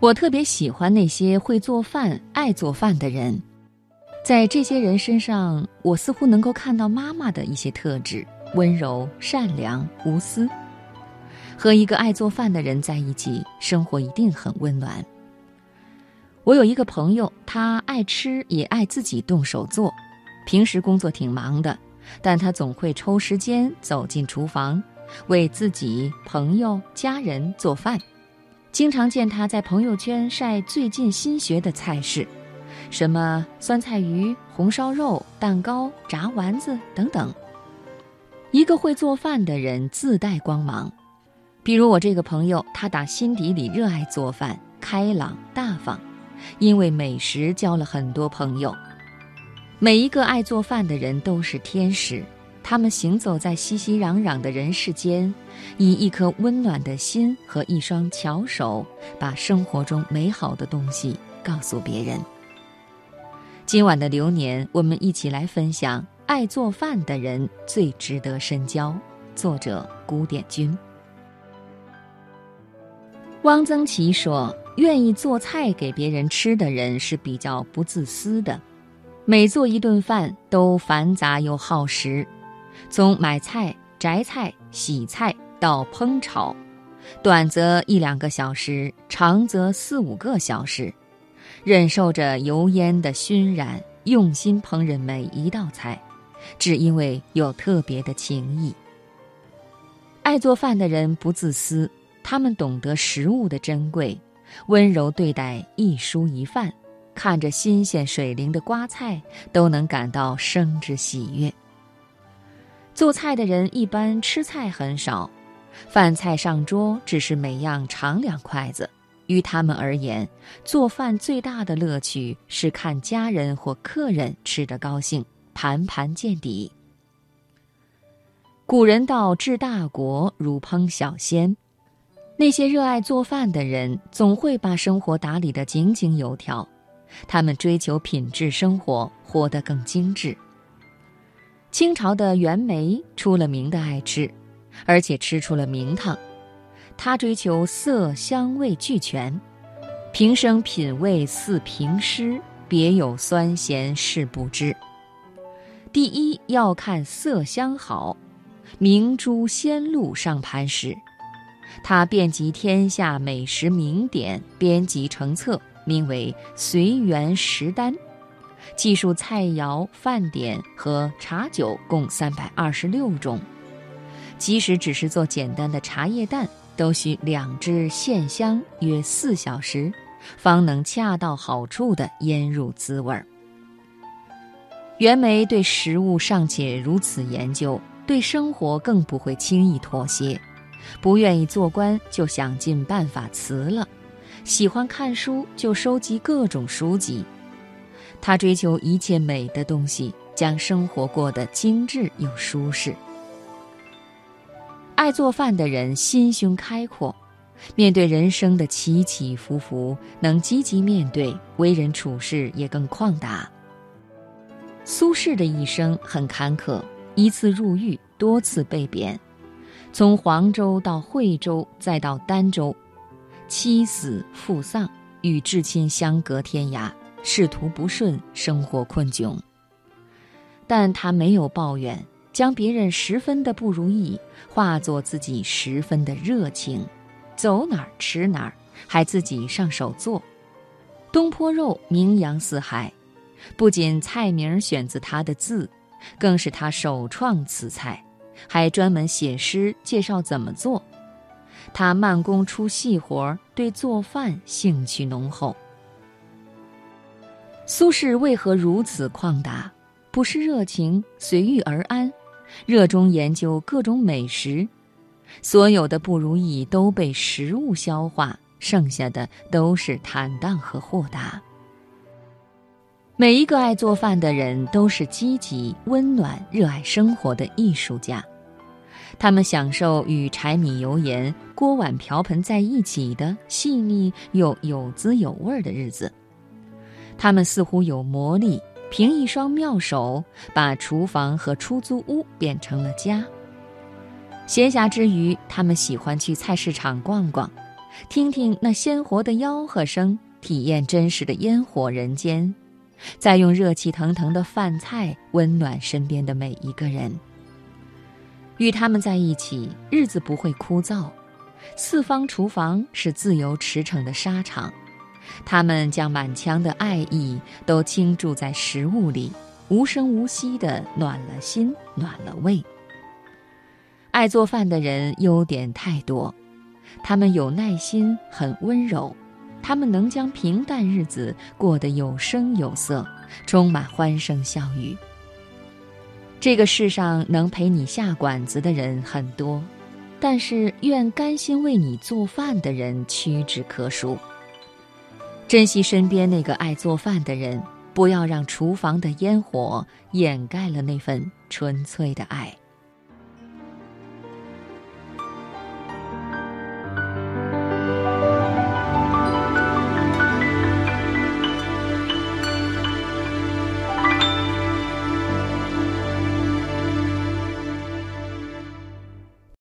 我特别喜欢那些会做饭、爱做饭的人，在这些人身上，我似乎能够看到妈妈的一些特质：温柔、善良、无私。和一个爱做饭的人在一起，生活一定很温暖。我有一个朋友，他爱吃，也爱自己动手做。平时工作挺忙的，但他总会抽时间走进厨房，为自己、朋友、家人做饭。经常见他在朋友圈晒最近新学的菜式，什么酸菜鱼、红烧肉、蛋糕、炸丸子等等。一个会做饭的人自带光芒，比如我这个朋友，他打心底里热爱做饭，开朗大方，因为美食交了很多朋友。每一个爱做饭的人都是天使。他们行走在熙熙攘攘的人世间，以一颗温暖的心和一双巧手，把生活中美好的东西告诉别人。今晚的流年，我们一起来分享：爱做饭的人最值得深交。作者：古典君。汪曾祺说：“愿意做菜给别人吃的人是比较不自私的，每做一顿饭都繁杂又耗时。”从买菜、择菜、洗菜到烹炒，短则一两个小时，长则四五个小时，忍受着油烟的熏染，用心烹饪每一道菜，只因为有特别的情谊。爱做饭的人不自私，他们懂得食物的珍贵，温柔对待一蔬一饭，看着新鲜水灵的瓜菜，都能感到生之喜悦。做菜的人一般吃菜很少，饭菜上桌只是每样尝两筷子。于他们而言，做饭最大的乐趣是看家人或客人吃得高兴，盘盘见底。古人道：“治大国如烹小鲜。”那些热爱做饭的人，总会把生活打理得井井有条。他们追求品质生活，活得更精致。清朝的袁枚出了名的爱吃，而且吃出了名堂。他追求色香味俱全，平生品味似评诗，别有酸咸是不知。第一要看色香好，明珠鲜露上盘时，他遍及天下美食名典，编辑成册，名为《随园食单》。记述菜肴、饭点和茶酒共三百二十六种，即使只是做简单的茶叶蛋，都需两只线香约四小时，方能恰到好处地腌入滋味儿。袁枚对食物尚且如此研究，对生活更不会轻易妥协，不愿意做官就想尽办法辞了，喜欢看书就收集各种书籍。他追求一切美的东西，将生活过得精致又舒适。爱做饭的人心胸开阔，面对人生的起起伏伏，能积极面对，为人处事也更旷达。苏轼的一生很坎坷，一次入狱，多次被贬，从黄州到惠州，再到儋州，妻死父丧，与至亲相隔天涯。仕途不顺，生活困窘。但他没有抱怨，将别人十分的不如意化作自己十分的热情，走哪儿吃哪儿，还自己上手做。东坡肉名扬四海，不仅菜名选自他的字，更是他首创此菜，还专门写诗介绍怎么做。他慢工出细活，对做饭兴趣浓厚。苏轼为何如此旷达？不是热情随遇而安，热衷研究各种美食，所有的不如意都被食物消化，剩下的都是坦荡和豁达。每一个爱做饭的人都是积极、温暖、热爱生活的艺术家，他们享受与柴米油盐、锅碗瓢盆在一起的细腻又有滋有味的日子。他们似乎有魔力，凭一双妙手，把厨房和出租屋变成了家。闲暇之余，他们喜欢去菜市场逛逛，听听那鲜活的吆喝声，体验真实的烟火人间，再用热气腾腾的饭菜温暖身边的每一个人。与他们在一起，日子不会枯燥。四方厨房是自由驰骋的沙场，他们将满腔的爱意都倾注在食物里，无声无息地暖了心，暖了胃。爱做饭的人优点太多，他们有耐心，很温柔，他们能将平淡日子过得有声有色，充满欢声笑语。这个世上能陪你下馆子的人很多，但是愿甘心为你做饭的人屈指可数。珍惜身边那个爱做饭的人，不要让厨房的烟火掩盖了那份纯粹的爱。